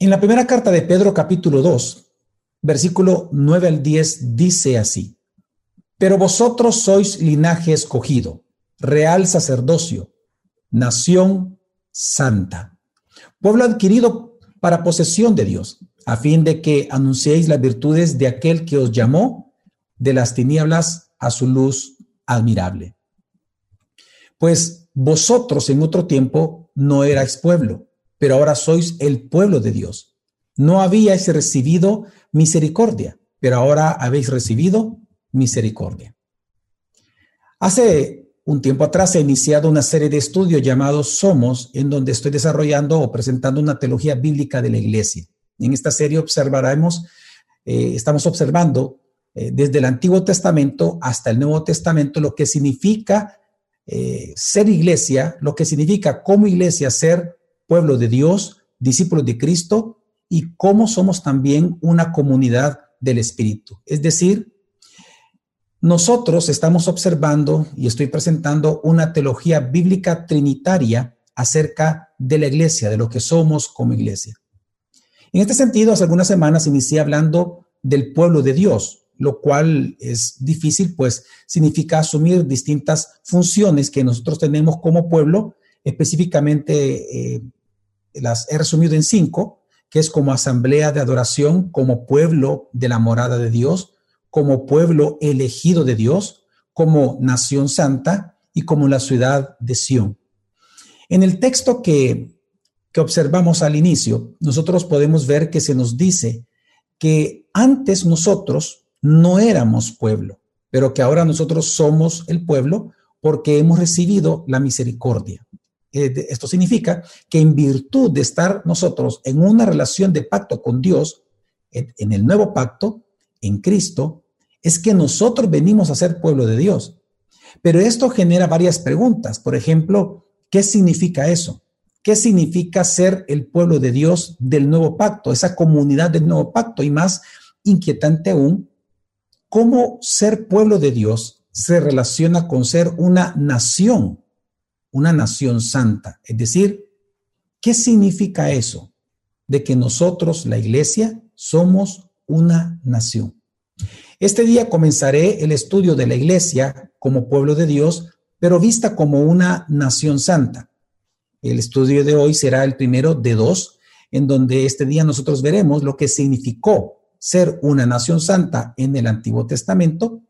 En la primera carta de Pedro capítulo 2, versículo 9 al 10 dice así, pero vosotros sois linaje escogido, real sacerdocio, nación santa, pueblo adquirido para posesión de Dios, a fin de que anunciéis las virtudes de aquel que os llamó de las tinieblas a su luz admirable. Pues vosotros en otro tiempo no erais pueblo, pero ahora sois el pueblo de Dios. No habíais recibido misericordia, pero ahora habéis recibido misericordia. Hace un tiempo atrás he iniciado una serie de estudios llamados Somos, en donde estoy desarrollando o presentando una teología bíblica de la iglesia. En esta serie observaremos, eh, estamos observando eh, desde el Antiguo Testamento hasta el Nuevo Testamento lo que significa eh, ser iglesia, lo que significa como iglesia ser pueblo de Dios, discípulos de Cristo y cómo somos también una comunidad del Espíritu. Es decir, nosotros estamos observando y estoy presentando una teología bíblica trinitaria acerca de la iglesia, de lo que somos como iglesia. En este sentido, hace algunas semanas inicié hablando del pueblo de Dios, lo cual es difícil, pues significa asumir distintas funciones que nosotros tenemos como pueblo, específicamente eh, las he resumido en cinco, que es como asamblea de adoración, como pueblo de la morada de Dios, como pueblo elegido de Dios, como nación santa y como la ciudad de Sión. En el texto que, que observamos al inicio, nosotros podemos ver que se nos dice que antes nosotros no éramos pueblo, pero que ahora nosotros somos el pueblo porque hemos recibido la misericordia. Eh, esto significa que en virtud de estar nosotros en una relación de pacto con Dios, en el nuevo pacto, en Cristo, es que nosotros venimos a ser pueblo de Dios. Pero esto genera varias preguntas. Por ejemplo, ¿qué significa eso? ¿Qué significa ser el pueblo de Dios del nuevo pacto, esa comunidad del nuevo pacto? Y más inquietante aún, ¿cómo ser pueblo de Dios se relaciona con ser una nación, una nación santa? Es decir, ¿qué significa eso? De que nosotros, la iglesia, somos una nación. Este día comenzaré el estudio de la iglesia como pueblo de Dios, pero vista como una nación santa. El estudio de hoy será el primero de dos, en donde este día nosotros veremos lo que significó ser una nación santa en el Antiguo Testamento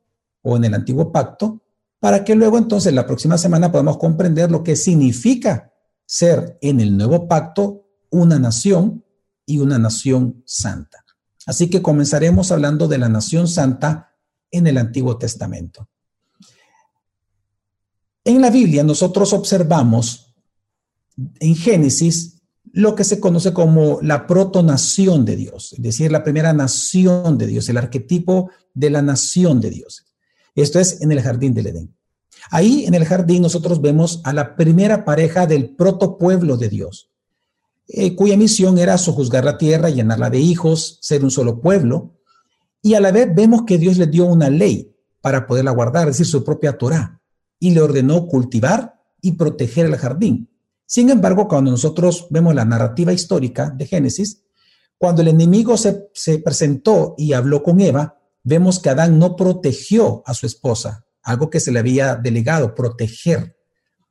o en el Antiguo Pacto, para que luego entonces la próxima semana podamos comprender lo que significa ser en el Nuevo Pacto una nación y una nación santa. Así que comenzaremos hablando de la nación santa en el Antiguo Testamento. En la Biblia nosotros observamos en Génesis lo que se conoce como la protonación de Dios, es decir, la primera nación de Dios, el arquetipo de la nación de Dios. Esto es en el jardín del Edén. Ahí en el jardín nosotros vemos a la primera pareja del protopueblo de Dios. Eh, cuya misión era sojuzgar la tierra, llenarla de hijos, ser un solo pueblo. Y a la vez vemos que Dios le dio una ley para poderla guardar, es decir, su propia Torah, y le ordenó cultivar y proteger el jardín. Sin embargo, cuando nosotros vemos la narrativa histórica de Génesis, cuando el enemigo se, presentó y habló con Eva, vemos que Adán no protegió a su esposa, algo que se le había delegado, proteger.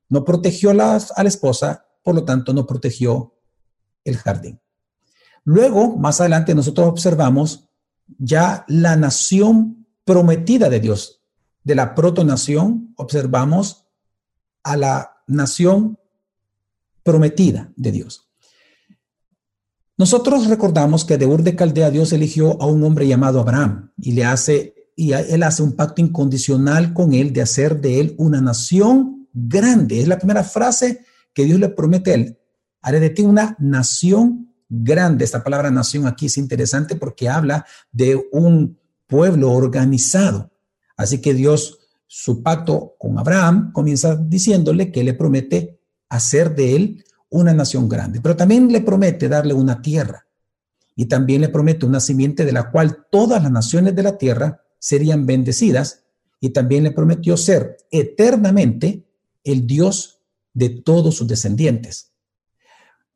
No protegió a la esposa, por lo tanto no protegió el jardín. Luego, más adelante, nosotros observamos ya la nación prometida de Dios. De la protonación, observamos a la nación prometida de Dios. Nosotros recordamos que de Ur de Caldea Dios eligió a un hombre llamado Abraham y le hace y él hace un pacto incondicional con él de hacer de él una nación grande. Es la primera frase que Dios le promete a él haré de ti una nación grande. Esta palabra nación aquí es interesante porque habla de un pueblo organizado. Así que Dios, su pacto con Abraham, comienza diciéndole que le promete hacer de él una nación grande, pero también le promete darle una tierra y también le promete una simiente de la cual todas las naciones de la tierra serían bendecidas y también le prometió ser eternamente el Dios de todos sus descendientes.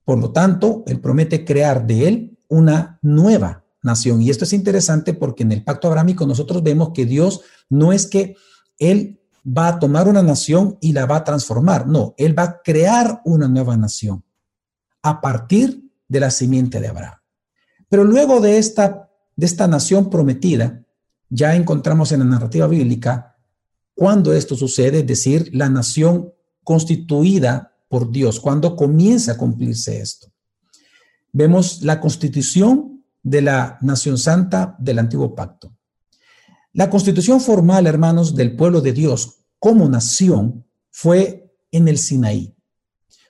Por lo tanto, Él promete crear de Él una nueva nación. Y esto es interesante porque en el pacto abrámico nosotros vemos que Dios no es que Él va a tomar una nación y la va a transformar, no, Él va a crear una nueva nación a partir de la simiente de Abraham. Pero luego de esta, de esta nación prometida, ya encontramos en la narrativa bíblica cuando esto sucede, es decir, la nación constituida por Dios, cuando comienza a cumplirse esto. Vemos la constitución de la nación santa del antiguo pacto. La constitución formal, hermanos, del pueblo de Dios como nación fue en el Sinaí.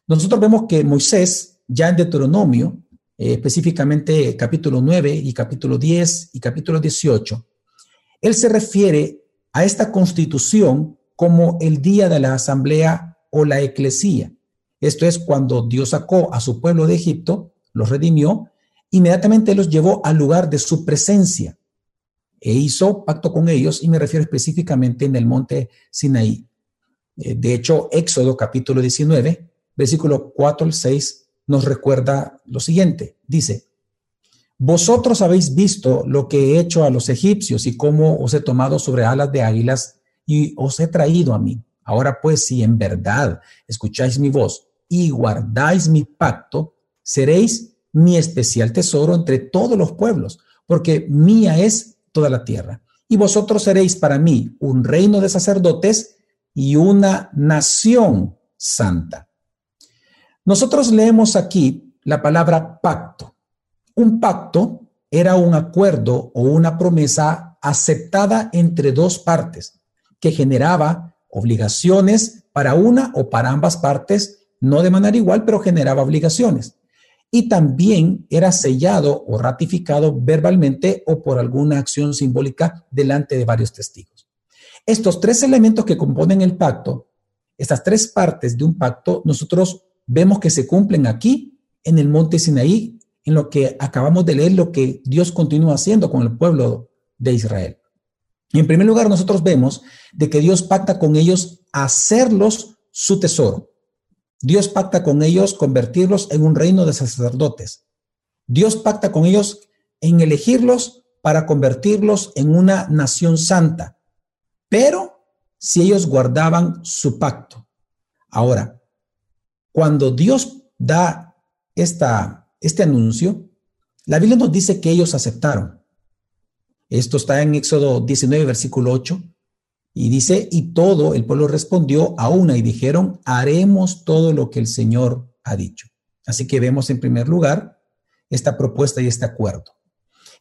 Nosotros vemos que Moisés, ya en Deuteronomio, eh, específicamente capítulo 9 y capítulo 10 y capítulo 18, él se refiere a esta constitución como el día de la asamblea o la eclesía. Esto es cuando Dios sacó a su pueblo de Egipto, los redimió, inmediatamente los llevó al lugar de su presencia e hizo pacto con ellos y me refiero específicamente en el monte Sinaí. Eh, de hecho, Éxodo capítulo 19, versículo 4 al 6 nos recuerda lo siguiente. Dice, vosotros habéis visto lo que he hecho a los egipcios y cómo os he tomado sobre alas de águilas y os he traído a mí. Ahora pues, si en verdad escucháis mi voz y guardáis mi pacto, seréis mi especial tesoro entre todos los pueblos, porque mía es toda la tierra. Y vosotros seréis para mí un reino de sacerdotes y una nación santa. Nosotros leemos aquí la palabra pacto. Un pacto era un acuerdo o una promesa aceptada entre dos partes que generaba obligaciones para una o para ambas partes, no de manera igual, pero generaba obligaciones. Y también era sellado o ratificado verbalmente o por alguna acción simbólica delante de varios testigos. Estos tres elementos que componen el pacto, estas tres partes de un pacto, nosotros vemos que se cumplen aquí en el monte Sinaí, en lo que acabamos de leer, lo que Dios continúa haciendo con el pueblo de Israel. Y en primer lugar, nosotros vemos de que Dios pacta con ellos hacerlos su tesoro. Dios pacta con ellos convertirlos en un reino de sacerdotes. Dios pacta con ellos en elegirlos para convertirlos en una nación santa, pero si ellos guardaban su pacto. Ahora, cuando Dios da esta, este anuncio, la Biblia nos dice que ellos aceptaron. Esto está en Éxodo 19, versículo 8, y dice, y todo el pueblo respondió a una y dijeron, haremos todo lo que el Señor ha dicho. Así que vemos en primer lugar esta propuesta y este acuerdo.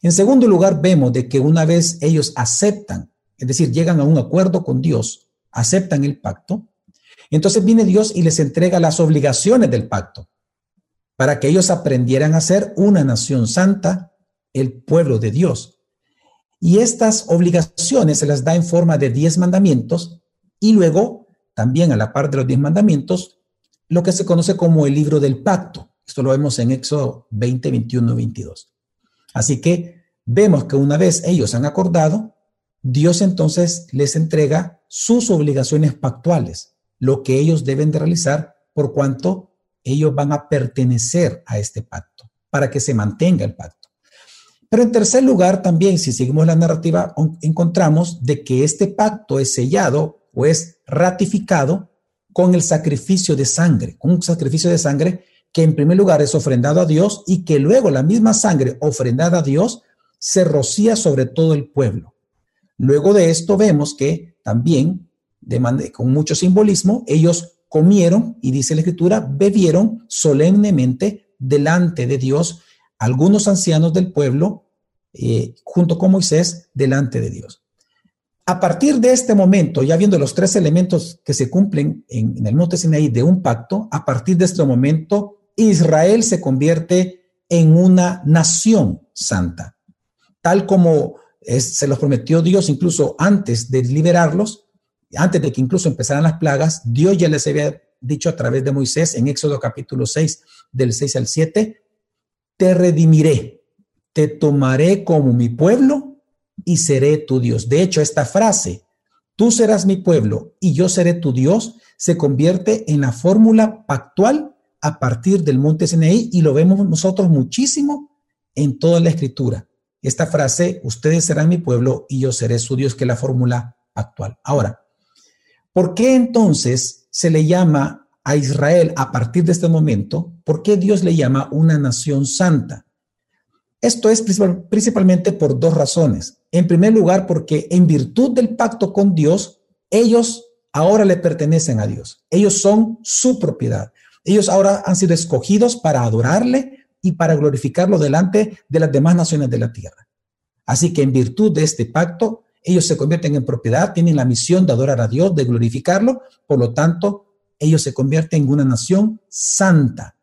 En segundo lugar, vemos de que una vez ellos aceptan, es decir, llegan a un acuerdo con Dios, aceptan el pacto, entonces viene Dios y les entrega las obligaciones del pacto para que ellos aprendieran a ser una nación santa, el pueblo de Dios. Y estas obligaciones se las da en forma de diez mandamientos y luego también a la par de los diez mandamientos, lo que se conoce como el libro del pacto. Esto lo vemos en Éxodo 20, 21, 22. Así que vemos que una vez ellos han acordado, Dios entonces les entrega sus obligaciones pactuales lo que ellos deben de realizar por cuanto ellos van a pertenecer a este pacto, para que se mantenga el pacto. Pero en tercer lugar, también, si seguimos la narrativa, encontramos de que este pacto es sellado o es ratificado con el sacrificio de sangre, con un sacrificio de sangre que en primer lugar es ofrendado a Dios y que luego la misma sangre ofrendada a Dios se rocía sobre todo el pueblo. Luego de esto vemos que también con mucho simbolismo, ellos comieron, y dice la escritura, bebieron solemnemente delante de Dios algunos ancianos del pueblo, eh, junto con Moisés, delante de Dios. A partir de este momento, ya viendo los tres elementos que se cumplen en, el monte Sinaí de un pacto, a partir de este momento, Israel se convierte en una nación santa, tal como se los prometió Dios incluso antes de liberarlos, antes de que incluso empezaran las plagas, Dios ya les había dicho a través de Moisés en Éxodo capítulo 6, del 6 al 7, te redimiré, te tomaré como mi pueblo y seré tu Dios. De hecho, esta frase, tú serás mi pueblo y yo seré tu Dios, se convierte en la fórmula pactual a partir del monte Sinaí y lo vemos nosotros muchísimo en toda la escritura. Esta frase, ustedes serán mi pueblo y yo seré su Dios, que es la fórmula actual. Ahora, ¿por qué entonces se le llama a Israel a partir de este momento? ¿Por qué Dios le llama una nación santa? Esto es principalmente por dos razones. En primer lugar, porque en virtud del pacto con Dios, ellos ahora le pertenecen a Dios. Ellos son su propiedad. Ellos ahora han sido escogidos para adorarle y para glorificarlo delante de las demás naciones de la tierra. Así que en virtud de este pacto, ellos se convierten en propiedad, tienen la misión de adorar a Dios, de glorificarlo, por lo tanto, ellos se convierten en una nación santa,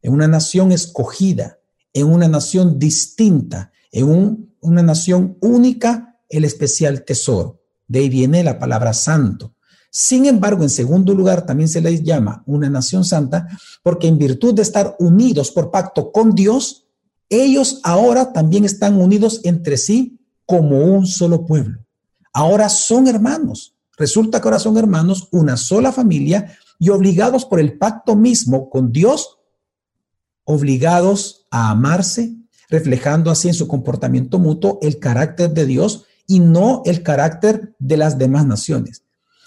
en una nación escogida, en una nación distinta, en una nación única, el especial tesoro. De ahí viene la palabra santo. Sin embargo, en segundo lugar, también se les llama una nación santa porque en virtud de estar unidos por pacto con Dios, ellos ahora también están unidos entre sí como un solo pueblo. Ahora son hermanos. Resulta que ahora son hermanos, una sola familia y obligados por el pacto mismo con Dios, obligados a amarse, reflejando así en su comportamiento mutuo el carácter de Dios y no el carácter de las demás naciones.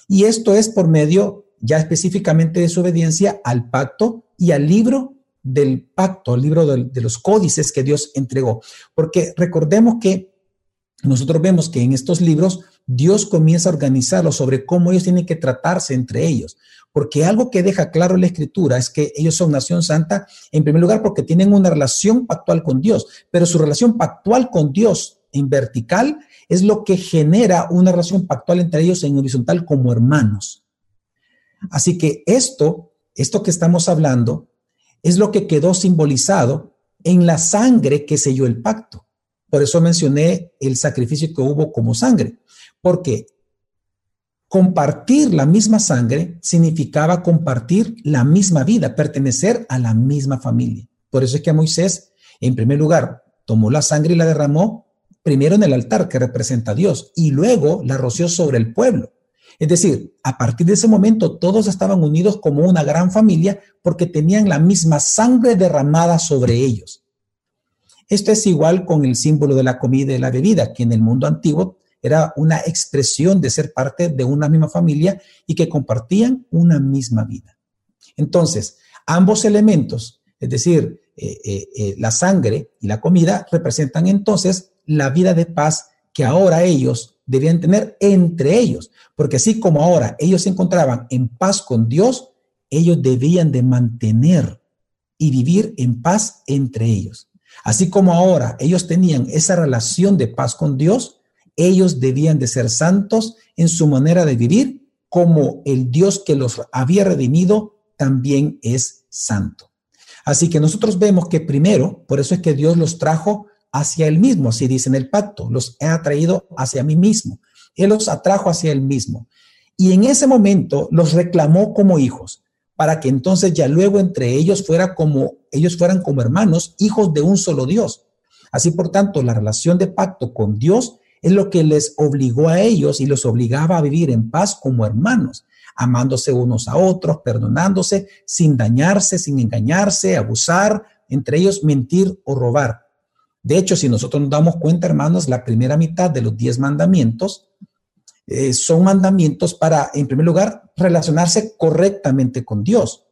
Y esto es por medio ya específicamente de su obediencia al pacto y al libro del pacto, al libro de, de los códices que Dios entregó. Porque recordemos que nosotros vemos que en estos libros Dios comienza a organizarlos sobre cómo ellos tienen que tratarse entre ellos. Porque algo que deja claro la escritura es que ellos son nación santa, en primer lugar, porque tienen una relación pactual con Dios, pero su relación pactual con Dios en vertical es lo que genera una relación pactual entre ellos en horizontal como hermanos. Así que esto, esto que estamos hablando, es lo que quedó simbolizado en la sangre que selló el pacto. Por eso mencioné el sacrificio que hubo como sangre, porque compartir la misma sangre significaba compartir la misma vida, pertenecer a la misma familia. Por eso es que Moisés, en primer lugar, tomó la sangre y la derramó primero en el altar que representa a Dios y luego la roció sobre el pueblo. Es decir, a partir de ese momento todos estaban unidos como una gran familia porque tenían la misma sangre derramada sobre ellos. Esto es igual con el símbolo de la comida y la bebida, que en el mundo antiguo era una expresión de ser parte de una misma familia y que compartían una misma vida. Entonces, ambos elementos, es decir, eh, eh, eh, la sangre y la comida, representan entonces la vida de paz que ahora ellos debían tener entre ellos, porque así como ahora ellos se encontraban en paz con Dios, ellos debían de mantener y vivir en paz entre ellos. Así como ahora ellos tenían esa relación de paz con Dios, ellos debían de ser santos en su manera de vivir, como el Dios que los había redimido también es santo. Así que nosotros vemos que primero, por eso es que Dios los trajo hacia él mismo, así dice en el pacto, los he atraído hacia mí mismo. Él los atrajo hacia él mismo. Y en ese momento los reclamó como hijos, para que entonces ya luego entre ellos fuera como ellos fueran como hermanos, hijos de un solo Dios. Así por tanto, la relación de pacto con Dios es lo que les obligó a ellos y los obligaba a vivir en paz como hermanos, amándose unos a otros, perdonándose, sin dañarse, sin engañarse, abusar, entre ellos mentir o robar. De hecho, si nosotros nos damos cuenta, hermanos, la primera mitad de los diez mandamientos eh, son mandamientos para, en primer lugar, relacionarse correctamente con Dios,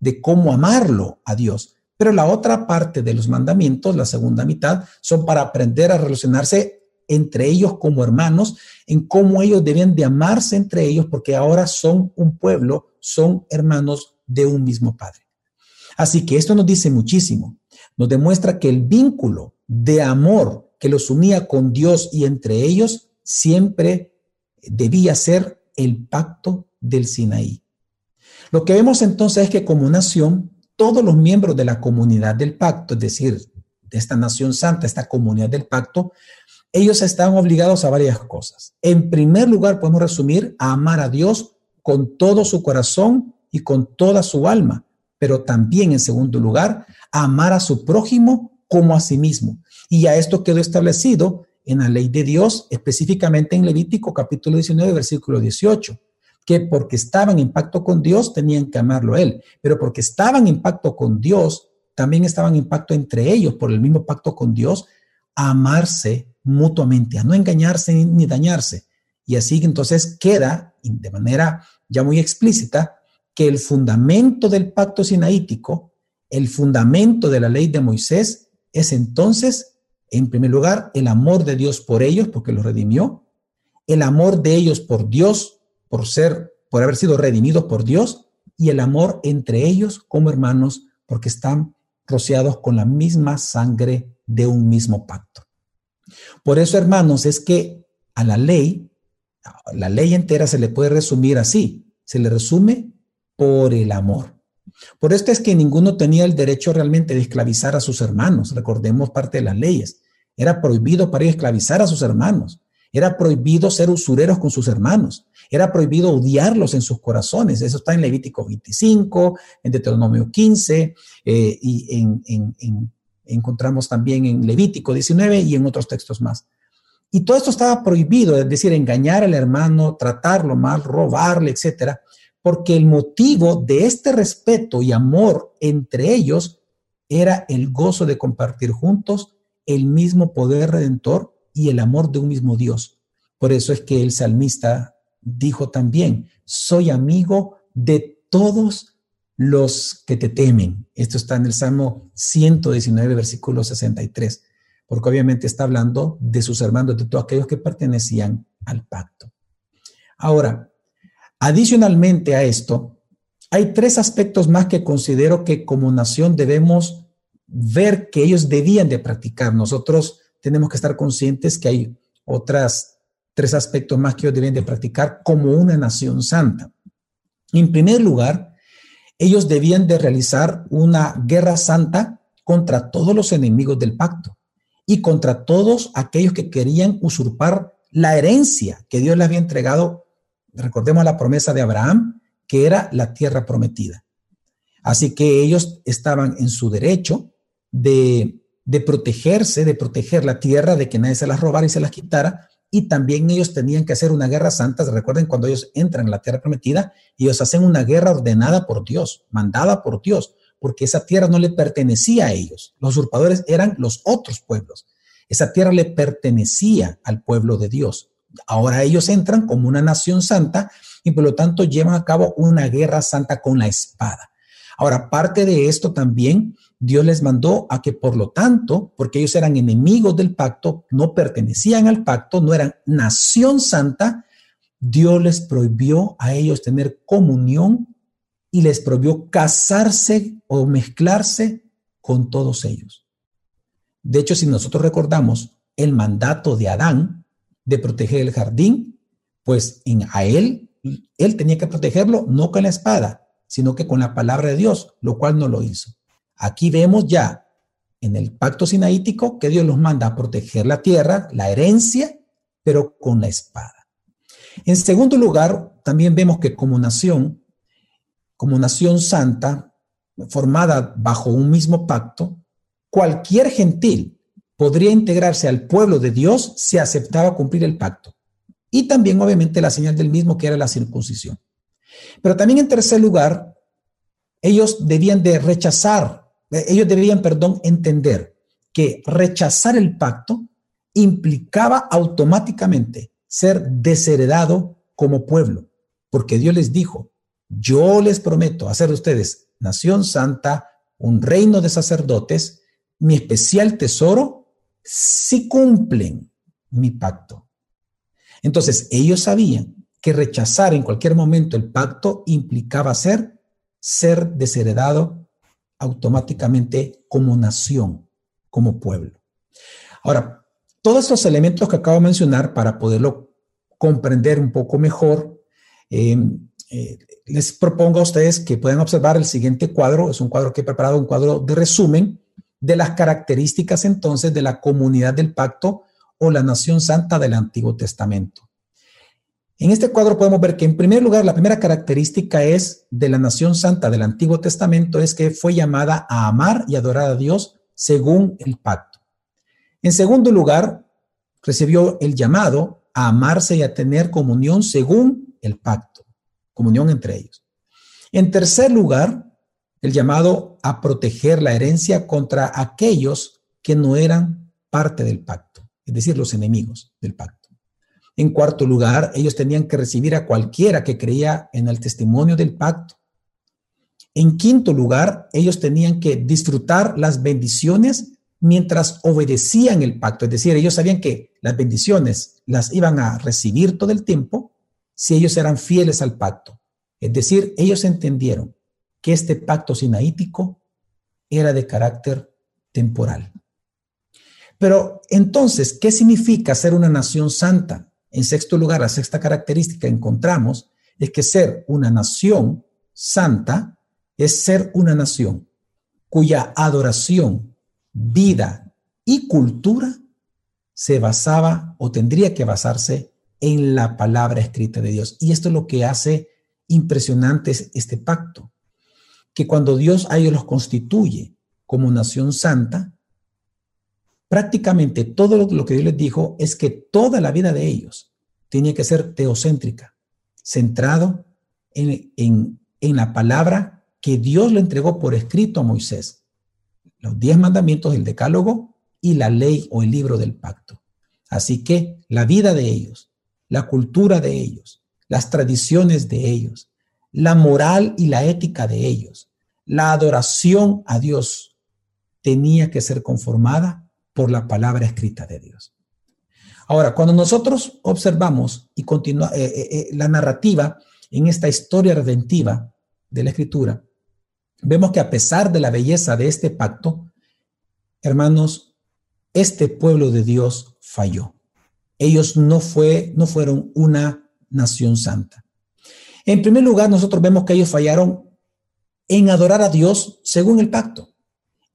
de cómo amarlo a Dios. Pero la otra parte de los mandamientos, la segunda mitad, son para aprender a relacionarse entre ellos como hermanos, en cómo ellos deben de amarse entre ellos, porque ahora son un pueblo, son hermanos de un mismo Padre. Así que esto nos dice muchísimo, nos demuestra que el vínculo de amor que los unía con Dios y entre ellos siempre debía ser el pacto del Sinaí. Lo que vemos entonces es que como nación, todos los miembros de la comunidad del pacto, es decir, de esta nación santa, esta comunidad del pacto, ellos están obligados a varias cosas. En primer lugar, podemos resumir a amar a Dios con todo su corazón y con toda su alma, pero también en segundo lugar, a amar a su prójimo como a sí mismo. Y ya esto quedó establecido en la ley de Dios, específicamente en Levítico capítulo 19, versículo 18, que porque estaban en pacto con Dios tenían que amarlo a Él, pero porque estaban en pacto con Dios, también estaban en pacto entre ellos por el mismo pacto con Dios, a amarse mutuamente, a no engañarse ni, dañarse. Y así entonces queda de manera ya muy explícita que el fundamento del pacto sinaítico, el fundamento de la ley de Moisés, es entonces, en primer lugar, el amor de Dios por ellos, porque los redimió, el amor de ellos por Dios, por ser, por haber sido redimidos por Dios, y el amor entre ellos como hermanos, porque están rociados con la misma sangre de un mismo pacto. Por eso, hermanos, es que a la ley, la ley entera se le puede resumir así, se le resume por el amor. Por esto es que ninguno tenía el derecho realmente de esclavizar a sus hermanos. Recordemos parte de las leyes. Era prohibido para ellos esclavizar a sus hermanos. Era prohibido ser usureros con sus hermanos. Era prohibido odiarlos en sus corazones. Eso está en Levítico 25, en Deuteronomio 15 eh, y en, encontramos también en Levítico 19 y en otros textos más. Y todo esto estaba prohibido, es decir, engañar al hermano, tratarlo mal, robarle, etcétera, porque el motivo de este respeto y amor entre ellos era el gozo de compartir juntos el mismo poder redentor y el amor de un mismo Dios. Por eso es que el salmista dijo también, soy amigo de todos los que te temen. Esto está en el Salmo 119, versículo 63, porque obviamente está hablando de sus hermanos, de todos aquellos que pertenecían al pacto. Ahora, adicionalmente a esto, hay tres aspectos más que considero que como nación debemos ver que ellos debían de practicar. Nosotros tenemos que estar conscientes que hay otras tres aspectos más que ellos deben de practicar como una nación santa. En primer lugar, ellos debían de realizar una guerra santa contra todos los enemigos del pacto y contra todos aquellos que querían usurpar la herencia que Dios les había entregado. Recordemos la promesa de Abraham, que era la tierra prometida. Así que ellos estaban en su derecho de de protegerse, de proteger la tierra, de que nadie se las robara y se las quitara. Y también ellos tenían que hacer una guerra santa. Recuerden cuando ellos entran en la tierra prometida, ellos hacen una guerra ordenada por Dios, mandada por Dios, porque esa tierra no le pertenecía a ellos. Los usurpadores eran los otros pueblos. Esa tierra le pertenecía al pueblo de Dios. Ahora ellos entran como una nación santa y por lo tanto llevan a cabo una guerra santa con la espada. Ahora, parte de esto también Dios les mandó a que por lo tanto, porque ellos eran enemigos del pacto, no pertenecían al pacto, no eran nación santa, Dios les prohibió a ellos tener comunión y les prohibió casarse o mezclarse con todos ellos. De hecho, si nosotros recordamos el mandato de Adán de proteger el jardín, pues en a él, él tenía que protegerlo no con la espada, sino que con la palabra de Dios, lo cual no lo hizo. Aquí vemos ya en el pacto sinaítico que Dios los manda a proteger la tierra, la herencia, pero con la espada. En segundo lugar, también vemos que como nación, como nación santa, formada bajo un mismo pacto, cualquier gentil podría integrarse al pueblo de Dios si aceptaba cumplir el pacto. Y también, obviamente, la señal del mismo, que era la circuncisión. Pero también, en tercer lugar, ellos debían de rechazar ellos debían, perdón, entender que rechazar el pacto implicaba automáticamente ser desheredado como pueblo, porque Dios les dijo, yo les prometo hacer de ustedes nación santa, un reino de sacerdotes, mi especial tesoro, si cumplen mi pacto. Entonces, ellos sabían que rechazar en cualquier momento el pacto implicaba ser, ser desheredado automáticamente como nación, como pueblo. Ahora, todos estos elementos que acabo de mencionar, para poderlo comprender un poco mejor, em, eh, les propongo a ustedes que puedan observar el siguiente cuadro. Es un cuadro que he preparado, un cuadro de resumen de las características entonces de la comunidad del pacto o la nación santa del Antiguo Testamento. En este cuadro podemos ver que en primer lugar, la primera característica es de la nación santa del Antiguo Testamento es que fue llamada a amar y adorar a Dios según el pacto. En segundo lugar, recibió el llamado a amarse y a tener comunión según el pacto. comunión entre ellos. En tercer lugar, el llamado a proteger la herencia contra aquellos que no eran parte del pacto, es decir, los enemigos del pacto. En cuarto lugar, ellos tenían que recibir a cualquiera que creía en el testimonio del pacto. En quinto lugar, ellos tenían que disfrutar las bendiciones mientras obedecían el pacto. Es decir, ellos sabían que las bendiciones las iban a recibir todo el tiempo si ellos eran fieles al pacto. Es decir, ellos entendieron que este pacto sinaítico era de carácter temporal. Pero entonces, ¿qué significa ser una nación santa? En sexto lugar, la sexta característica encontramos es que ser una nación santa es ser una nación cuya adoración, vida y cultura se basaba o tendría que basarse en la palabra escrita de Dios. Y esto es lo que hace impresionante este pacto, que cuando Dios a ellos los constituye como nación santa, prácticamente todo lo que Dios les dijo es que toda la vida de ellos tenía que ser teocéntrica, centrado en, en la palabra que Dios le entregó por escrito a Moisés. Los diez mandamientos, el decálogo y la ley o el libro del pacto. Así que la vida de ellos, la cultura de ellos, las tradiciones de ellos, la moral y la ética de ellos, la adoración a Dios tenía que ser conformada por la palabra escrita de Dios. Ahora, cuando nosotros observamos y continúa eh, eh, eh, la narrativa en esta historia redentiva de la escritura, vemos que a pesar de la belleza de este pacto, hermanos, este pueblo de Dios falló. Ellos no, fue, no fueron una nación santa. En primer lugar, nosotros vemos que ellos fallaron en adorar a Dios según el pacto.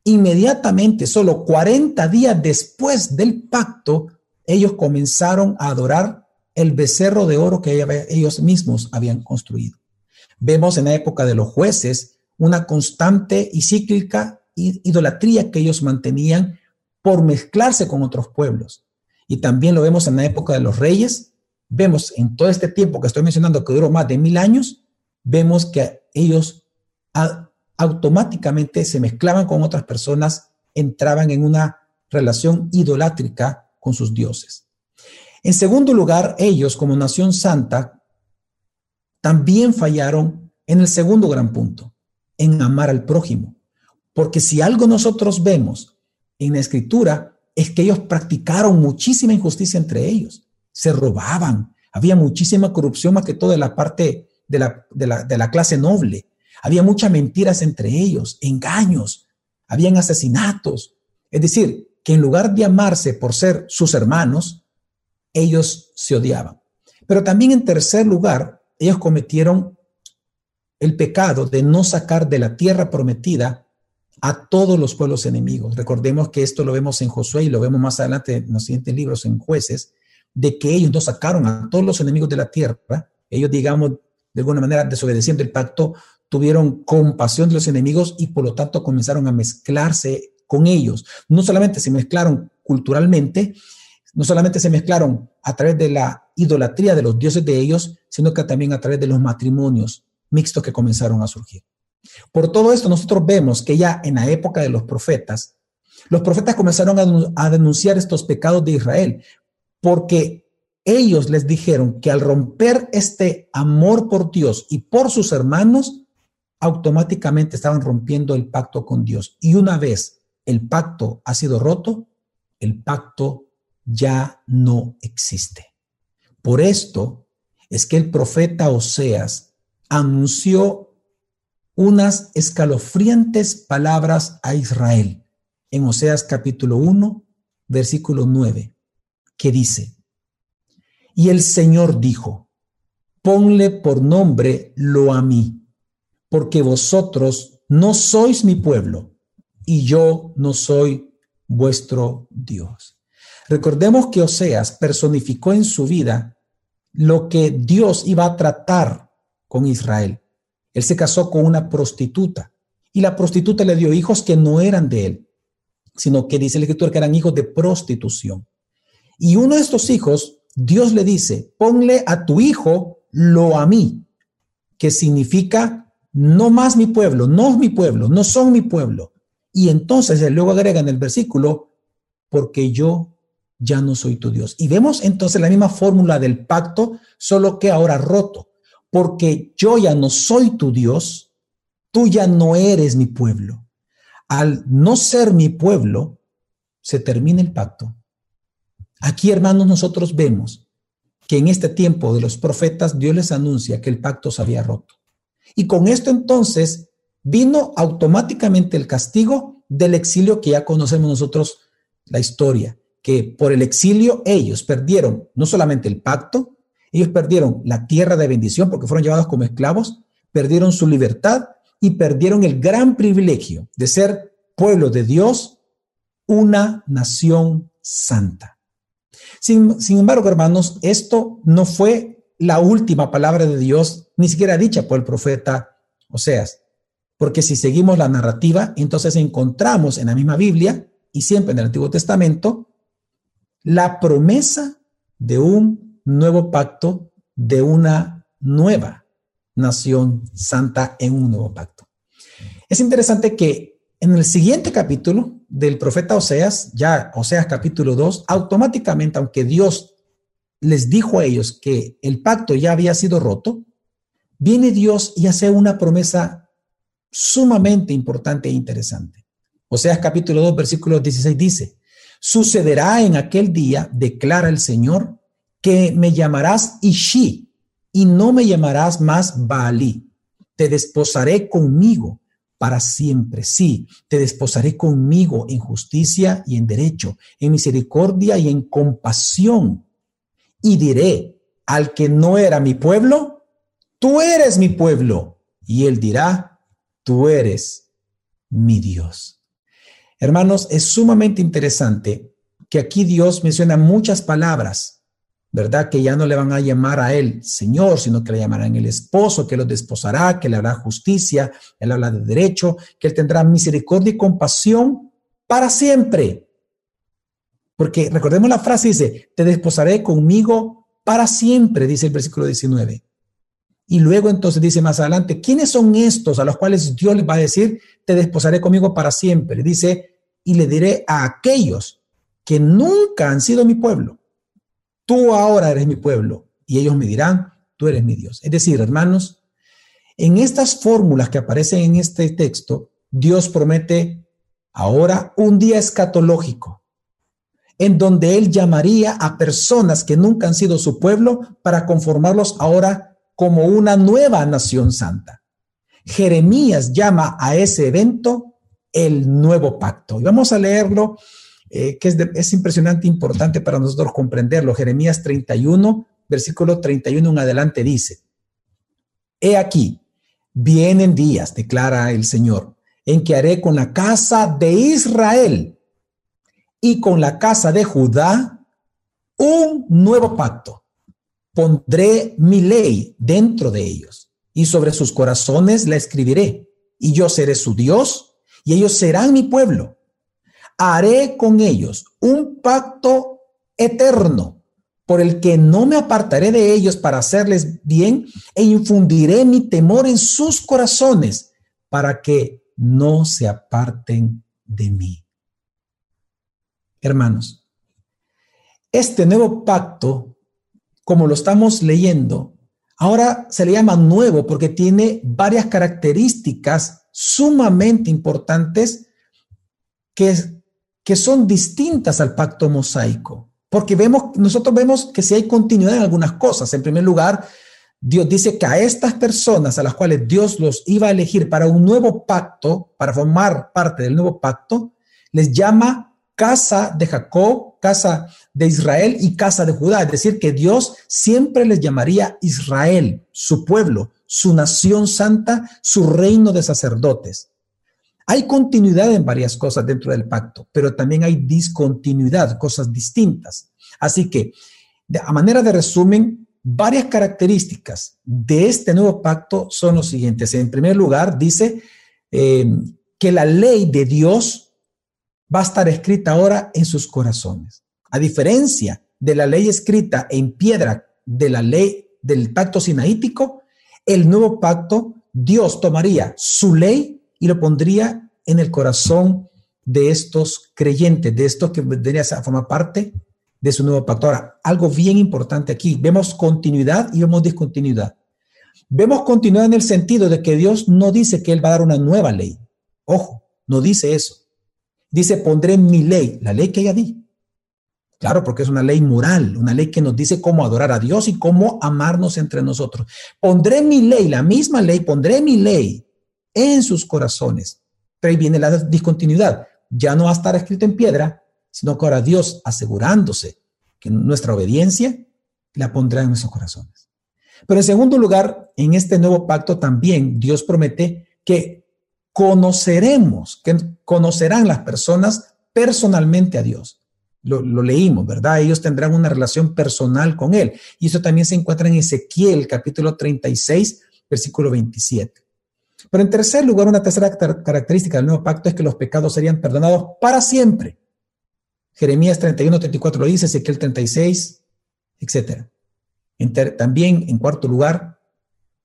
Inmediatamente, solo 40 días después del pacto, ellos comenzaron a adorar el becerro de oro que ellos mismos habían construido. Vemos en la época de los jueces una constante y cíclica idolatría que ellos mantenían por mezclarse con otros pueblos. Y también lo vemos en la época de los reyes. Vemos en todo este tiempo que estoy mencionando, que duró más de mil años, vemos que ellos automáticamente se mezclaban con otras personas, entraban en una relación idolátrica con sus dioses. En segundo lugar, ellos como nación santa también fallaron en el segundo gran punto, en amar al prójimo. Porque si algo nosotros vemos en la escritura es que ellos practicaron muchísima injusticia entre ellos, se robaban, había muchísima corrupción más que todo de la parte de la, de la, de la clase noble. Había muchas mentiras entre ellos, engaños, habían asesinatos. Es decir, que en lugar de amarse por ser sus hermanos, ellos se odiaban. Pero también en tercer lugar, ellos cometieron el pecado de no sacar de la tierra prometida a todos los pueblos enemigos. Recordemos que esto lo vemos en Josué y lo vemos más adelante en los siguientes libros, en jueces, de que ellos no sacaron a todos los enemigos de la tierra. Ellos, digamos, de alguna manera, desobedeciendo el pacto, tuvieron compasión de los enemigos y por lo tanto comenzaron a mezclarse con ellos. No solamente se mezclaron culturalmente, no solamente se mezclaron a través de la idolatría de los dioses de ellos, sino que también a través de los matrimonios mixtos que comenzaron a surgir. Por todo esto, nosotros vemos que ya en la época de los profetas, los profetas comenzaron a, denunciar estos pecados de Israel, porque ellos les dijeron que al romper este amor por Dios y por sus hermanos, automáticamente estaban rompiendo el pacto con Dios. Y una vez el pacto ha sido roto, el pacto ya no existe. Por esto es que el profeta Oseas anunció unas escalofriantes palabras a Israel en Oseas capítulo 1, versículo 9, que dice, y el Señor dijo, ponle por nombre lo a mí porque vosotros no sois mi pueblo y yo no soy vuestro Dios. Recordemos que Oseas personificó en su vida lo que Dios iba a tratar con Israel. Él se casó con una prostituta y la prostituta le dio hijos que no eran de él, sino que dice el escritor que eran hijos de prostitución. Y uno de estos hijos, Dios le dice, ponle a tu hijo lo a mí, que significa no más mi pueblo, no es mi pueblo, no son mi pueblo. Y entonces luego agrega en el versículo, porque yo ya no soy tu Dios. Y vemos entonces la misma fórmula del pacto, solo que ahora roto, porque yo ya no soy tu Dios, tú ya no eres mi pueblo. Al no ser mi pueblo, se termina el pacto. Aquí, hermanos, nosotros vemos que en este tiempo de los profetas Dios les anuncia que el pacto se había roto. Y con esto entonces vino automáticamente el castigo del exilio que ya conocemos nosotros la historia, que por el exilio ellos perdieron no solamente el pacto, ellos perdieron la tierra de bendición porque fueron llevados como esclavos, perdieron su libertad y perdieron el gran privilegio de ser pueblo de Dios, una nación santa. Sin, embargo, hermanos, esto no fue la última palabra de Dios, ni siquiera dicha por el profeta Oseas, porque si seguimos la narrativa, entonces encontramos en la misma Biblia y siempre en el Antiguo Testamento la promesa de un nuevo pacto, de una nueva nación santa en un nuevo pacto. Es interesante que en el siguiente capítulo del profeta Oseas, ya Oseas capítulo 2, automáticamente, aunque Dios les dijo a ellos que el pacto ya había sido roto, viene Dios y hace una promesa sumamente importante e interesante. Oseas capítulo 2, versículo 16 dice, sucederá en aquel día, declara el Señor, que me llamarás Ishi y no me llamarás más Baalí. Te desposaré conmigo para siempre. Sí, te desposaré conmigo en justicia y en derecho, en misericordia y en compasión. Y diré al que no era mi pueblo, tú eres mi pueblo. Y él dirá, tú eres mi Dios. Hermanos, es sumamente interesante que aquí Dios menciona muchas palabras ¿verdad? Que ya no le van a llamar a él Señor, sino que le llamarán el esposo, que lo desposará, que le hará justicia, él habla de derecho, que él tendrá misericordia y compasión para siempre. Porque recordemos la frase, dice, te desposaré conmigo para siempre, dice el versículo 19. Y luego entonces dice más adelante, ¿quiénes son estos a los cuales Dios les va a decir, te desposaré conmigo para siempre? Dice, y le diré a aquellos que nunca han sido mi pueblo tú ahora eres mi pueblo y ellos me dirán, tú eres mi Dios. Es decir, hermanos, en estas fórmulas que aparecen en este texto, Dios promete ahora un día escatológico, en donde Él llamaría a personas que nunca han sido su pueblo para conformarlos ahora como una nueva nación santa. Jeremías llama a ese evento el nuevo pacto. Y vamos a leerlo eh, que es, es impresionante, importante para nosotros comprenderlo. Jeremías 31, versículo 31 en adelante dice, He aquí, vienen días, declara el Señor, en que haré con la casa de Israel y con la casa de Judá un nuevo pacto. Pondré mi ley dentro de ellos y sobre sus corazones la escribiré y yo seré su Dios y ellos serán mi pueblo haré con ellos un pacto eterno por el que no me apartaré de ellos para hacerles bien e infundiré mi temor en sus corazones para que no se aparten de mí. Hermanos, este nuevo pacto, como lo estamos leyendo, ahora se le llama nuevo porque tiene varias características sumamente importantes que que son distintas al pacto mosaico, porque vemos, nosotros vemos que si hay continuidad en algunas cosas. En primer lugar, Dios dice que a estas personas a las cuales Dios los iba a elegir para un nuevo pacto, para formar parte del nuevo pacto, les llama casa de Jacob, casa de Israel y casa de Judá. Es decir, que Dios siempre les llamaría Israel, su pueblo, su nación santa, su reino de sacerdotes. Hay continuidad en varias cosas dentro del pacto, pero también hay discontinuidad, cosas distintas. Así que, a manera de resumen, varias características de este nuevo pacto son los siguientes. En primer lugar, dice eh, que la ley de Dios va a estar escrita ahora en sus corazones. A diferencia de la ley escrita en piedra de la ley del pacto sinaítico, el nuevo pacto, Dios tomaría su ley y lo pondría en el corazón de estos creyentes, de estos que vendrían a formar parte de su nuevo pacto. Ahora, algo bien importante aquí, vemos continuidad y vemos discontinuidad. Vemos continuidad en el sentido de que Dios no dice que Él va a dar una nueva ley. Ojo, no dice eso. Dice, pondré mi ley, la ley que ella di. Claro, porque es una ley moral, una ley que nos dice cómo adorar a Dios y cómo amarnos entre nosotros. Pondré mi ley, la misma ley, pondré mi ley en sus corazones. Pero ahí viene la discontinuidad. Ya no va a estar escrito en piedra, sino que ahora Dios asegurándose que nuestra obediencia la pondrá en nuestros corazones. Pero en segundo lugar, en este nuevo pacto también Dios promete que conoceremos, que conocerán las personas personalmente a Dios. Lo, leímos, ¿verdad? Ellos tendrán una relación personal con Él. Y eso también se encuentra en Ezequiel, capítulo 36, versículo 27. Pero en tercer lugar, una tercera característica del nuevo pacto es que los pecados serían perdonados para siempre. Jeremías 31, 34 lo dice, Ezequiel 36, etc. también, en cuarto lugar,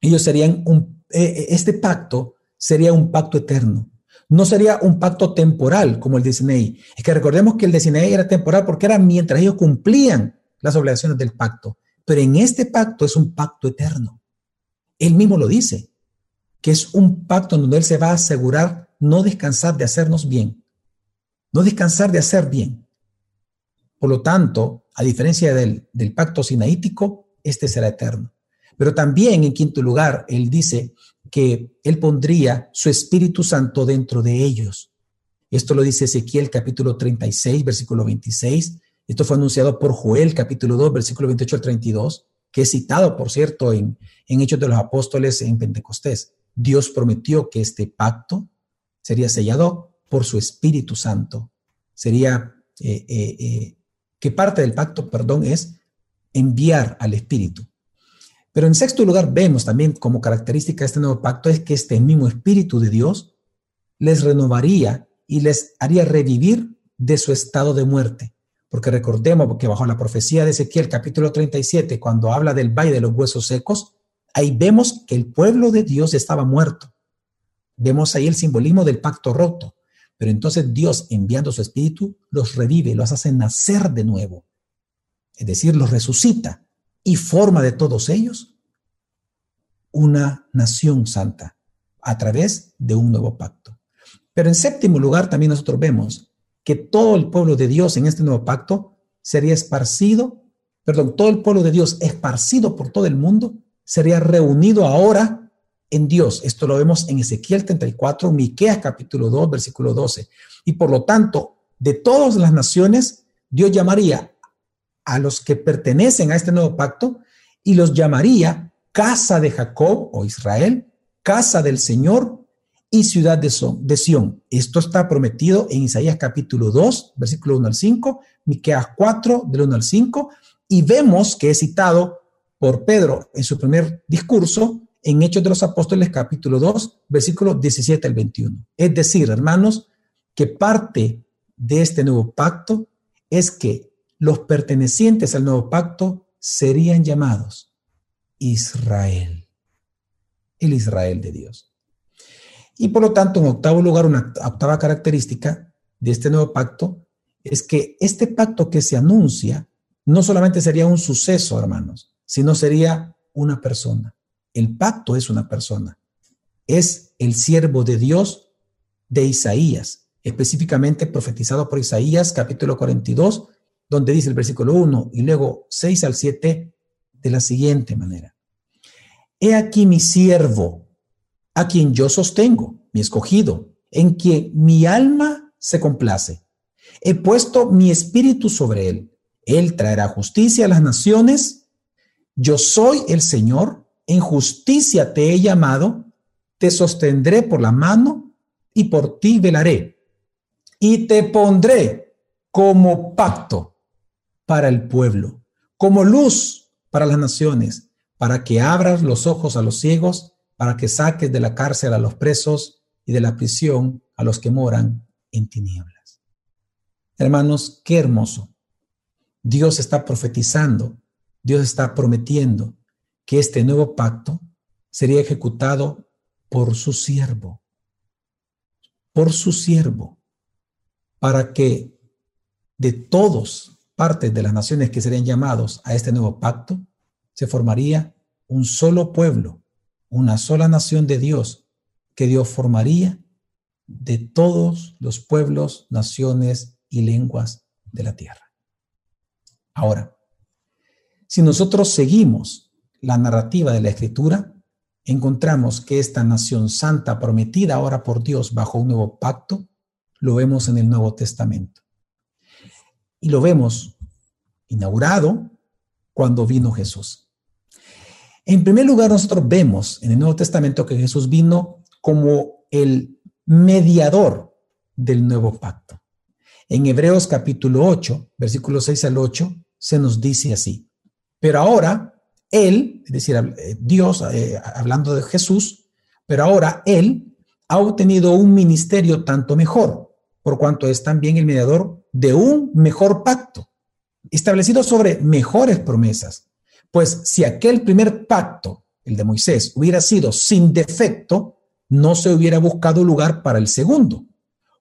ellos serían un, eh, eh, este pacto sería un pacto eterno. No sería un pacto temporal como el de Sinaí. Es que recordemos que el de Sinaí era temporal porque era mientras ellos cumplían las obligaciones del pacto. Pero en este pacto es un pacto eterno. Él mismo lo dice, que es un pacto donde Él se va a asegurar no descansar de hacernos bien. No descansar de hacer bien. Por lo tanto, a diferencia del, del pacto sinaítico, este será eterno. Pero también, en quinto lugar, Él dice que Él pondría su Espíritu Santo dentro de ellos. Esto lo dice Ezequiel capítulo 36, versículo 26. Esto fue anunciado por Joel capítulo 2, versículo 28 al 32, que es citado, por cierto, en, en Hechos de los Apóstoles en Pentecostés. Dios prometió que este pacto sería sellado por su Espíritu Santo. Sería eh, eh, eh, que parte del pacto, perdón, es enviar al Espíritu. Pero en sexto lugar, vemos también como característica de este nuevo pacto es que este mismo Espíritu de Dios les renovaría y les haría revivir de su estado de muerte. Porque recordemos que bajo la profecía de Ezequiel capítulo 37, cuando habla del valle de los huesos secos, ahí vemos que el pueblo de Dios estaba muerto. Vemos ahí el simbolismo del pacto roto. Pero entonces Dios, enviando su espíritu, los revive, los hace nacer de nuevo. Es decir, los resucita y forma de todos ellos una nación santa a través de un nuevo pacto. Pero en séptimo lugar también nosotros vemos que todo el pueblo de Dios en este nuevo pacto sería esparcido, perdón, todo el pueblo de Dios esparcido por todo el mundo sería reunido ahora en Dios. Esto lo vemos en Ezequiel 34, Miqueas capítulo 2, versículo 12. Y por lo tanto, de todas las naciones, Dios llamaría a los que pertenecen a este nuevo pacto y los llamaría casa de Jacob o Israel, casa del Señor y ciudad de, Sión. Esto está prometido en Isaías capítulo 2, versículo 1 al 5, Miqueas 4, del 1 al 5, y vemos que es citado por Pedro en su primer discurso en Hechos de los Apóstoles capítulo 2, versículo 17 al 21. Es decir, hermanos, que parte de este nuevo pacto es que los pertenecientes al nuevo pacto serían llamados Israel, el Israel de Dios. Y por lo tanto, en octavo lugar, una octava característica de este nuevo pacto es que este pacto que se anuncia no solamente sería un suceso, hermanos, sino sería una persona. El pacto es una persona. Es el siervo de Dios de Isaías, específicamente profetizado por Isaías capítulo 42, donde dice el versículo 1 y luego 6 al 7 de la siguiente manera. He aquí mi siervo, a quien yo sostengo, mi escogido, en quien mi alma se complace. He puesto mi espíritu sobre él. Él traerá justicia a las naciones. Yo soy el Señor, en justicia te he llamado, te sostendré por la mano y por ti velaré. Y te pondré como pacto para el pueblo, como luz para las naciones, para que abras los ojos a los ciegos, para que saques de la cárcel a los presos y de la prisión a los que moran en tinieblas. Hermanos, qué hermoso. Dios está profetizando, Dios está prometiendo que este nuevo pacto sería ejecutado por su siervo, por su siervo, para que de todos partes de las naciones que serían llamados a este nuevo pacto, se formaría un solo pueblo, una sola nación de Dios, que Dios formaría de todos los pueblos, naciones y lenguas de la tierra. Ahora, si nosotros seguimos la narrativa de la escritura, encontramos que esta nación santa prometida ahora por Dios bajo un nuevo pacto, lo vemos en el Nuevo Testamento. Y lo vemos inaugurado cuando vino Jesús. En primer lugar, nosotros vemos en el Nuevo Testamento que Jesús vino como el mediador del nuevo pacto. En Hebreos capítulo 8, versículos 6 al 8, se nos dice así. Pero ahora, Él, es decir, eh, Dios, eh, hablando de Jesús, pero ahora Él ha obtenido un ministerio tanto mejor, por cuanto es también el mediador de un mejor pacto, establecido sobre mejores promesas. Pues si aquel primer pacto, el de Moisés, hubiera sido sin defecto, no se hubiera buscado lugar para el segundo,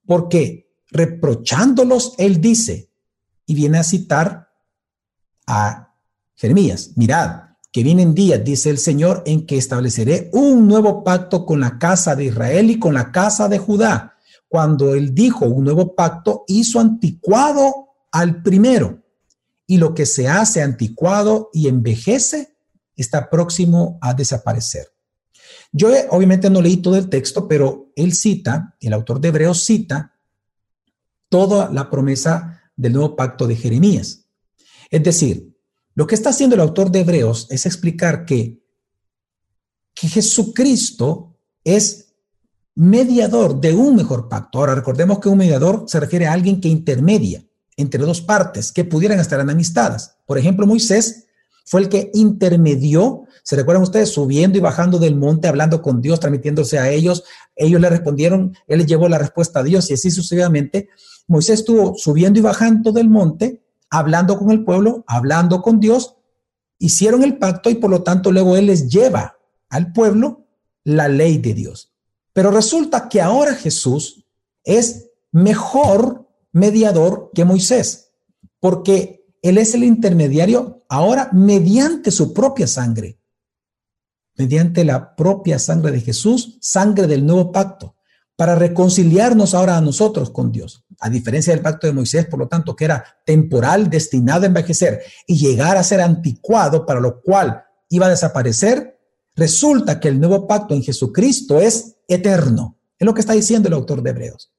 porque reprochándolos, él dice, y viene a citar a Jeremías, mirad, que vienen días, dice el Señor, en que estableceré un nuevo pacto con la casa de Israel y con la casa de Judá. Cuando él dijo un nuevo pacto, hizo anticuado al primero. Y lo que se hace anticuado y envejece está próximo a desaparecer. Yo obviamente no leí todo el texto, pero él cita, el autor de Hebreos cita toda la promesa del nuevo pacto de Jeremías. Es decir, lo que está haciendo el autor de Hebreos es explicar que, que Jesucristo es mediador de un mejor pacto. Ahora, recordemos que un mediador se refiere a alguien que intermedia entre dos partes que pudieran estar enamistadas. Por ejemplo, Moisés fue el que intermedió, se recuerdan ustedes, subiendo y bajando del monte, hablando con Dios, transmitiéndose a ellos. Ellos le respondieron, él les llevó la respuesta a Dios y así sucesivamente. Moisés estuvo subiendo y bajando del monte, hablando con el pueblo, hablando con Dios, hicieron el pacto y por lo tanto luego él les lleva al pueblo la ley de Dios. Pero resulta que ahora Jesús es mejor mediador que Moisés, porque él es el intermediario ahora mediante su propia sangre, mediante la propia sangre de Jesús, sangre del nuevo pacto, para reconciliarnos ahora a nosotros con Dios. A diferencia del pacto de Moisés, por lo tanto, que era temporal, destinado a envejecer y llegar a ser anticuado, para lo cual iba a desaparecer, resulta que el nuevo pacto en Jesucristo es eterno. Es lo que está diciendo el autor de Hebreos.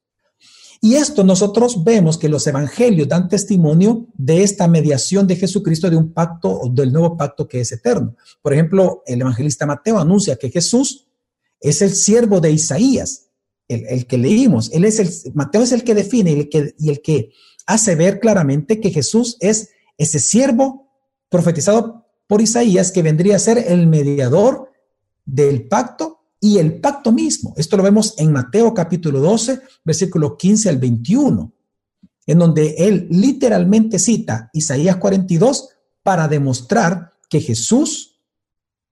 Y esto nosotros vemos que los evangelios dan testimonio de esta mediación de Jesucristo de un pacto o del nuevo pacto que es eterno. Por ejemplo, el evangelista Mateo anuncia que Jesús es el siervo de Isaías, el, que leímos. Él es el, Mateo es el que define y el que, y el que hace ver claramente que Jesús es ese siervo profetizado por Isaías que vendría a ser el mediador del pacto y el pacto mismo. Esto lo vemos en Mateo capítulo 12, versículo 15 al 21, en donde él literalmente cita Isaías 42 para demostrar que Jesús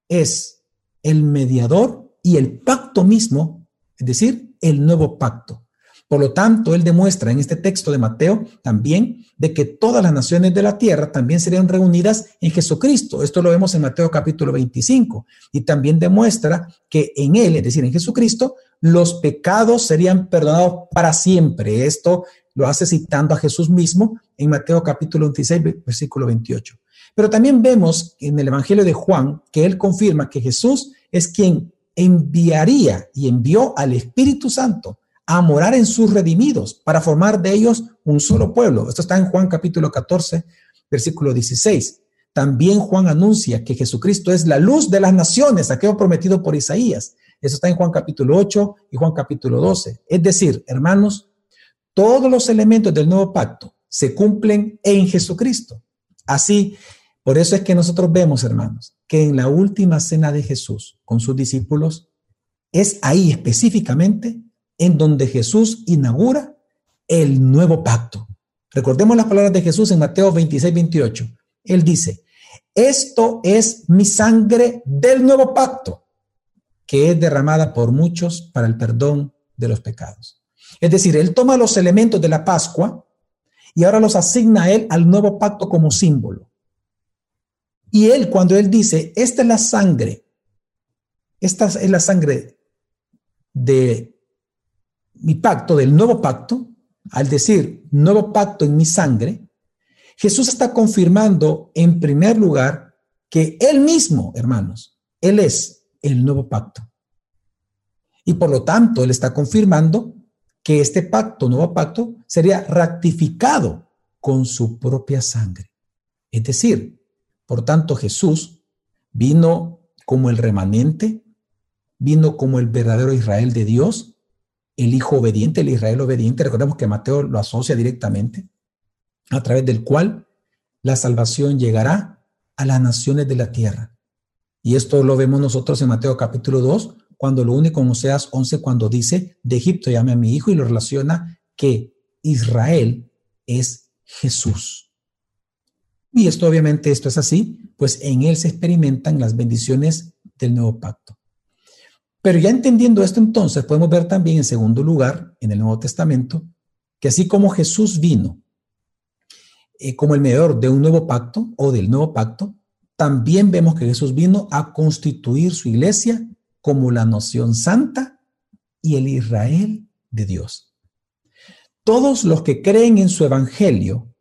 es el mediador y el pacto mismo, es decir, el nuevo pacto. Por lo tanto, él demuestra en este texto de Mateo también de que todas las naciones de la tierra también serían reunidas en Jesucristo. Esto lo vemos en Mateo capítulo 25. Y también demuestra que en él, es decir, en Jesucristo, los pecados serían perdonados para siempre. Esto lo hace citando a Jesús mismo en Mateo capítulo 26, versículo 28. Pero también vemos en el Evangelio de Juan que él confirma que Jesús es quien enviaría y envió al Espíritu Santo a morar en sus redimidos para formar de ellos un solo pueblo. Esto está en Juan capítulo 14, versículo 16. También Juan anuncia que Jesucristo es la luz de las naciones, aquello prometido por Isaías. Eso está en Juan capítulo 8 y Juan capítulo 12. Es decir, hermanos, todos los elementos del nuevo pacto se cumplen en Jesucristo. Así, por eso es que nosotros vemos, hermanos, que en la última cena de Jesús con sus discípulos, es ahí específicamente en donde Jesús inaugura el nuevo pacto. Recordemos las palabras de Jesús en Mateo 26, 28. Él dice, esto es mi sangre del nuevo pacto, que es derramada por muchos para el perdón de los pecados. Es decir, Él toma los elementos de la Pascua y ahora los asigna a Él al nuevo pacto como símbolo. Y Él, cuando Él dice, esta es la sangre, esta es la sangre de mi pacto, del nuevo pacto, al decir nuevo pacto en mi sangre, Jesús está confirmando en primer lugar que Él mismo, hermanos, Él es el nuevo pacto. Y por lo tanto, Él está confirmando que este pacto, nuevo pacto, sería ratificado con su propia sangre. Es decir, por tanto, Jesús vino como el remanente, vino como el verdadero Israel de Dios, el Hijo obediente, el Israel obediente. Recordemos que Mateo lo asocia directamente, a través del cual la salvación llegará a las naciones de la tierra. Y esto lo vemos nosotros en Mateo capítulo 2, cuando lo une con Oseas 11, cuando dice, de Egipto llame a mi hijo y lo relaciona que Israel es Jesús. Y esto obviamente esto es así, pues en él se experimentan las bendiciones del nuevo pacto. Pero ya entendiendo esto entonces, podemos ver también en segundo lugar, en el Nuevo Testamento, que así como Jesús vino eh, como el mediador de un nuevo pacto o del nuevo pacto, también vemos que Jesús vino a constituir su iglesia como la noción santa y el Israel de Dios. Todos los que creen en su evangelio,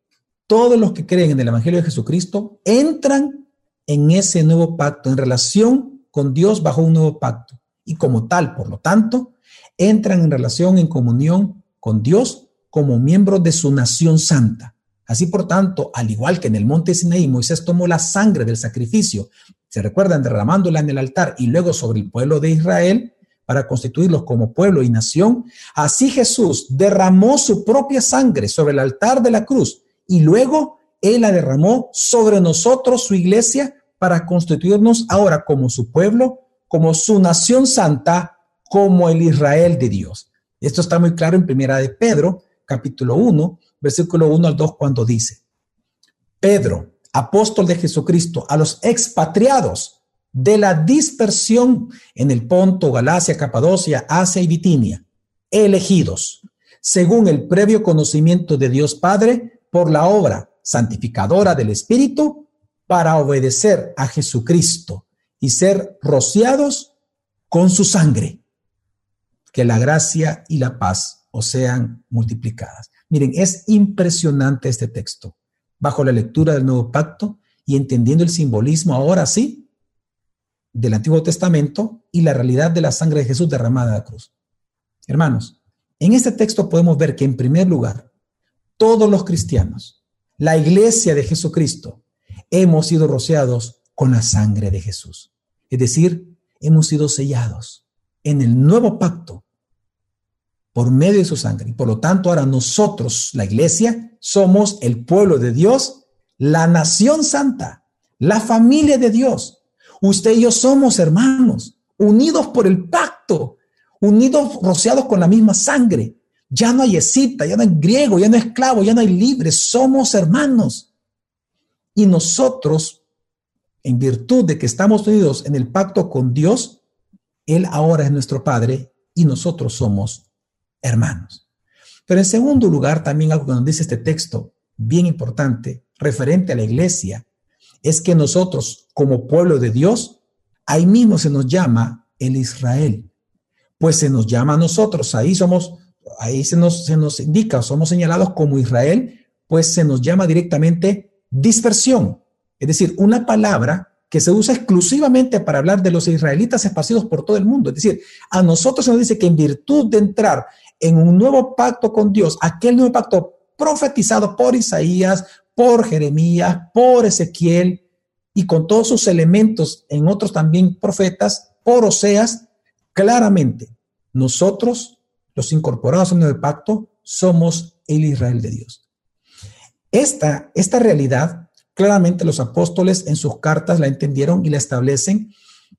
todos los que creen en el evangelio de Jesucristo, entran en ese nuevo pacto, en relación con Dios bajo un nuevo pacto. Y como tal, por lo tanto, entran en relación, en comunión con Dios como miembros de su nación santa. Así, por tanto, al igual que en el monte Sinaí, Moisés tomó la sangre del sacrificio, se recuerdan derramándola en el altar y luego sobre el pueblo de Israel para constituirlos como pueblo y nación, así Jesús derramó su propia sangre sobre el altar de la cruz y luego Él la derramó sobre nosotros, su iglesia, para constituirnos ahora como su pueblo, como su nación santa, como el Israel de Dios. Esto está muy claro en Primera de Pedro, capítulo 1, versículo 1 al 2, cuando dice, Pedro, apóstol de Jesucristo, a los expatriados de la dispersión en el Ponto, Galacia, Capadocia, Asia y Bitinia, elegidos, según el previo conocimiento de Dios Padre, por la obra santificadora del Espíritu, para obedecer a Jesucristo y ser rociados con su sangre. Que la gracia y la paz os sean multiplicadas. Miren, es impresionante este texto. Bajo la lectura del Nuevo Pacto y entendiendo el simbolismo ahora sí del Antiguo Testamento y la realidad de la sangre de Jesús derramada en la cruz. Hermanos, en este texto podemos ver que en primer lugar, todos los cristianos, la iglesia de Jesucristo, hemos sido rociados con la sangre de Jesús. Es decir, hemos sido sellados en el nuevo pacto por medio de su sangre. Y por lo tanto, ahora nosotros, la iglesia, somos el pueblo de Dios, la nación santa, la familia de Dios. Usted y yo somos hermanos, unidos por el pacto, unidos, rociados con la misma sangre. Ya no hay escita, ya no hay griego, ya no hay esclavo, ya no hay libre, somos hermanos. Y nosotros, en virtud de que estamos unidos en el pacto con Dios, Él ahora es nuestro Padre y nosotros somos hermanos. Pero en segundo lugar, también algo que nos dice este texto, bien importante, referente a la iglesia, es que nosotros, como pueblo de Dios, ahí mismo se nos llama el Israel. Pues se nos llama a nosotros, ahí somos, ahí se nos, se nos indica, somos señalados como Israel, pues se nos llama directamente dispersión. Es decir, una palabra que se usa exclusivamente para hablar de los israelitas esparcidos por todo el mundo. Es decir, a nosotros se nos dice que en virtud de entrar en un nuevo pacto con Dios, aquel nuevo pacto profetizado por Isaías, por Jeremías, por Ezequiel y con todos sus elementos en otros también profetas, por Oseas, claramente nosotros, los incorporados el nuevo pacto, somos el Israel de Dios. Esta, esta realidad, claramente los apóstoles en sus cartas la entendieron y la establecen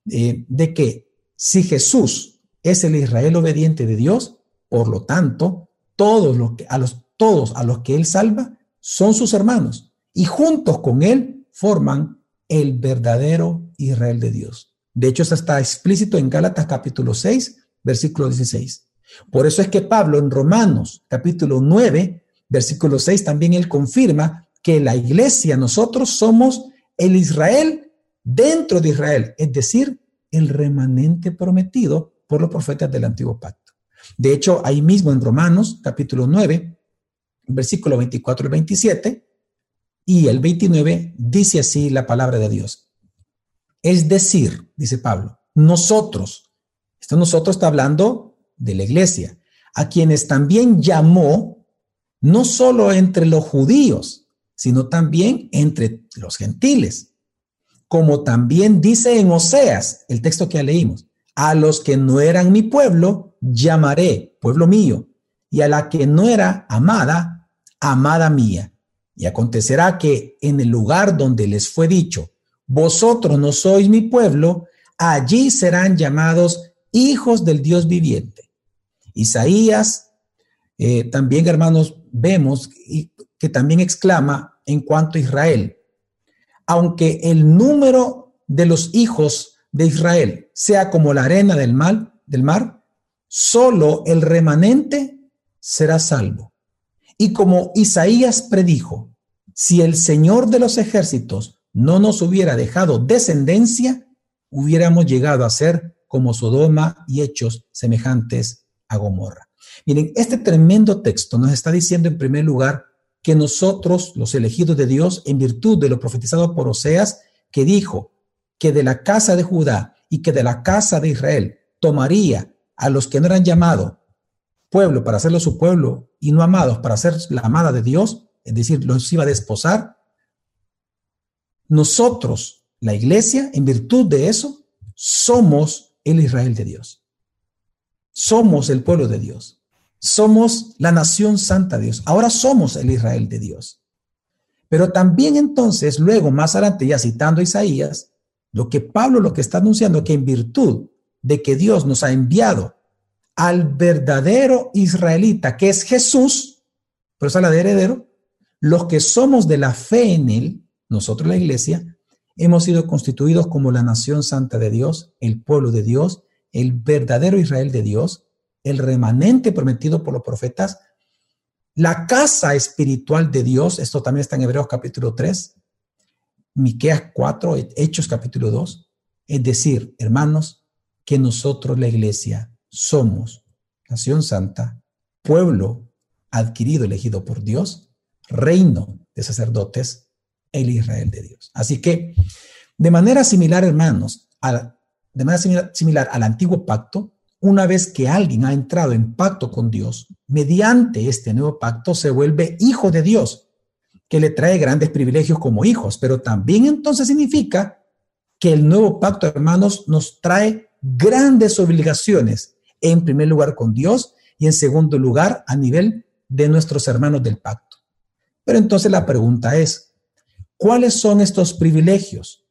eh, de que si Jesús es el Israel obediente de Dios, por lo tanto, todos los que, a los, todos a los que Él salva son sus hermanos y juntos con Él forman el verdadero Israel de Dios. De hecho, eso está explícito en Gálatas capítulo 6, versículo 16. Por eso es que Pablo en Romanos capítulo 9, versículo 6, también él confirma que la iglesia, nosotros somos el Israel dentro de Israel, es decir, el remanente prometido por los profetas del antiguo pacto. De hecho, ahí mismo en Romanos capítulo 9, versículo 24 y 27, y el 29 dice así la palabra de Dios. Es decir, dice Pablo, nosotros, esto nosotros está hablando de la iglesia, a quienes también llamó, no solo entre los judíos, sino también entre los gentiles. Como también dice en Oseas, el texto que ya leímos, a los que no eran mi pueblo, llamaré pueblo mío, y a la que no era amada, amada mía. Y acontecerá que en el lugar donde les fue dicho, vosotros no sois mi pueblo, allí serán llamados hijos del Dios viviente. Isaías, eh, también hermanos, vemos que también exclama en cuanto a Israel, aunque el número de los hijos de Israel sea como la arena del, mal, del mar, solo el remanente será salvo. Y como Isaías predijo, si el Señor de los ejércitos no nos hubiera dejado descendencia, hubiéramos llegado a ser como Sodoma y hechos semejantes a Gomorra. Miren, este tremendo texto nos está diciendo en primer lugar que nosotros, los elegidos de Dios, en virtud de lo profetizado por Oseas, que dijo que de la casa de Judá y que de la casa de Israel tomaría a los que no eran llamados pueblo para hacerlo su pueblo y no amados para ser la amada de Dios, es decir, los iba a desposar. Nosotros, la iglesia, en virtud de eso, somos el Israel de Dios. Somos el pueblo de Dios. Somos la nación santa de Dios. Ahora somos el Israel de Dios. Pero también entonces, luego, más adelante, ya citando a Isaías, lo que Pablo lo que está anunciando, que en virtud de que Dios nos ha enviado al verdadero israelita, que es Jesús, pero es la de heredero, los que somos de la fe en él, nosotros la iglesia, hemos sido constituidos como la nación santa de Dios, el pueblo de Dios, el verdadero Israel de Dios, el remanente prometido por los profetas, la casa espiritual de Dios, esto también está en Hebreos capítulo 3, Miqueas 4, Hechos capítulo 2, es decir, hermanos, que nosotros la iglesia somos nación santa, pueblo adquirido, elegido por Dios, reino de sacerdotes, el Israel de Dios. Así que, de manera similar, hermanos, de manera similar, al antiguo pacto, una vez que alguien ha entrado en pacto con Dios, mediante este nuevo pacto se vuelve hijo de Dios, que le trae grandes privilegios como hijos, pero también entonces significa que el nuevo pacto, hermanos, nos trae grandes obligaciones en primer lugar con Dios y en segundo lugar a nivel de nuestros hermanos del pacto. Pero entonces la pregunta es, ¿cuáles son estos privilegios?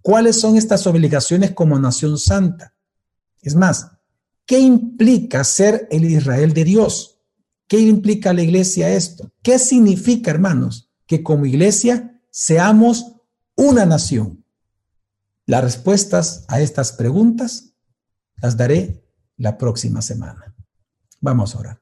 ¿Cuáles son estas obligaciones como nación santa? Es más, ¿qué implica ser el Israel de Dios? ¿Qué implica la iglesia esto? ¿Qué significa, hermanos, que como iglesia seamos una nación? Las respuestas a estas preguntas las daré la próxima semana. Vamos a orar.